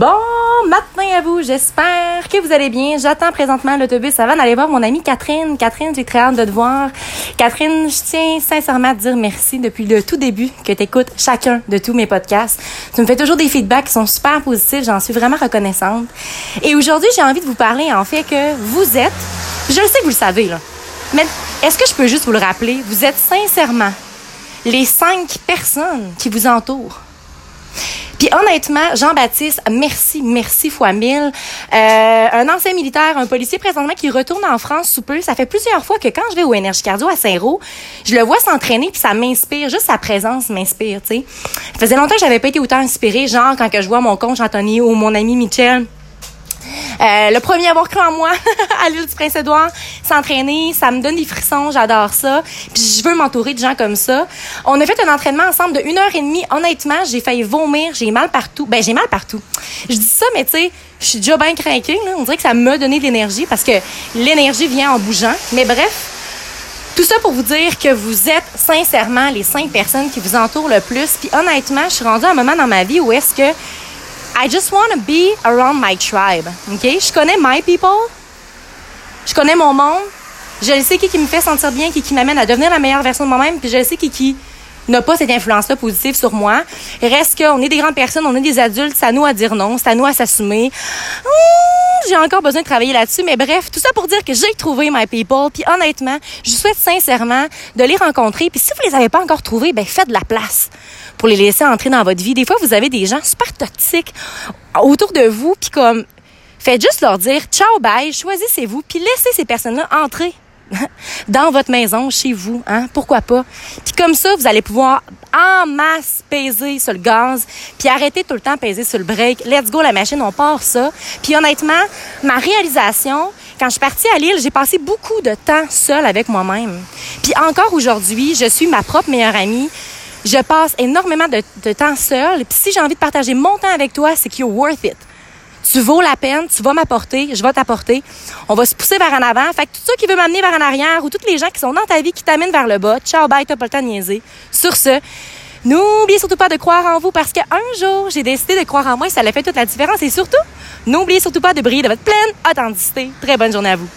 Bon matin à vous, j'espère que vous allez bien. J'attends présentement l'autobus avant d'aller voir mon amie Catherine. Catherine, j'ai très hâte de te voir. Catherine, je tiens sincèrement à te dire merci depuis le tout début que tu écoutes chacun de tous mes podcasts. Tu me fais toujours des feedbacks qui sont super positifs, j'en suis vraiment reconnaissante. Et aujourd'hui, j'ai envie de vous parler en fait que vous êtes, je le sais que vous le savez là, mais est-ce que je peux juste vous le rappeler, vous êtes sincèrement les cinq personnes qui vous entourent. Puis honnêtement, Jean-Baptiste, merci, merci fois mille. Euh, un ancien militaire, un policier présentement qui retourne en France sous peu. Ça fait plusieurs fois que quand je vais au Énergie Cardio à Saint-Roch, je le vois s'entraîner puis ça m'inspire. Juste sa présence m'inspire, tu sais. Ça faisait longtemps que j'avais pas été autant inspirée, genre quand que je vois mon conjoint Anthony ou mon ami Michel euh, le premier à avoir cru en moi à l'île du Prince-Édouard, s'entraîner, ça me donne des frissons, j'adore ça. Puis je veux m'entourer de gens comme ça. On a fait un entraînement ensemble de une heure et demie. Honnêtement, j'ai failli vomir, j'ai mal partout. Ben j'ai mal partout. Je dis ça, mais tu sais, je suis déjà bien craquée. On dirait que ça m'a donné de l'énergie parce que l'énergie vient en bougeant. Mais bref, tout ça pour vous dire que vous êtes sincèrement les cinq personnes qui vous entourent le plus. Puis honnêtement, je suis rendue à un moment dans ma vie où est-ce que I just want to be around my tribe. OK? Je connais my people. Je connais mon monde. Je sais qui, qui me fait sentir bien, qui, qui m'amène à devenir la meilleure version de moi-même. Puis je sais qui, qui n'a pas cette influence-là positive sur moi. Reste qu'on est des grandes personnes, on est des adultes, c'est à nous à dire non, c'est à nous à s'assumer. J'ai encore besoin de travailler là-dessus, mais bref, tout ça pour dire que j'ai trouvé my people. Puis honnêtement, je souhaite sincèrement de les rencontrer. Puis si vous les avez pas encore trouvés, ben faites de la place pour les laisser entrer dans votre vie. Des fois, vous avez des gens super toxiques autour de vous, puis comme faites juste leur dire ciao bye, choisissez-vous, puis laissez ces personnes-là entrer dans votre maison, chez vous, hein? Pourquoi pas? Puis comme ça, vous allez pouvoir en masse peser sur le gaz, puis arrêter tout le temps peser sur le break. Let's go, la machine, on part ça. Puis honnêtement, ma réalisation, quand je suis partie à Lille, j'ai passé beaucoup de temps seule avec moi-même. Puis encore aujourd'hui, je suis ma propre meilleure amie. Je passe énormément de, de temps seule. Puis si j'ai envie de partager mon temps avec toi, c'est que you're worth it tu vaux la peine, tu vas m'apporter, je vais t'apporter. On va se pousser vers en avant. Fait que tout ça qui veut m'amener vers en arrière ou toutes les gens qui sont dans ta vie qui t'amènent vers le bas, ciao, bye, t'as pas le temps de niaiser. Sur ce, n'oubliez surtout pas de croire en vous parce qu'un jour, j'ai décidé de croire en moi et ça a fait toute la différence. Et surtout, n'oubliez surtout pas de briller de votre pleine authenticité. Très bonne journée à vous.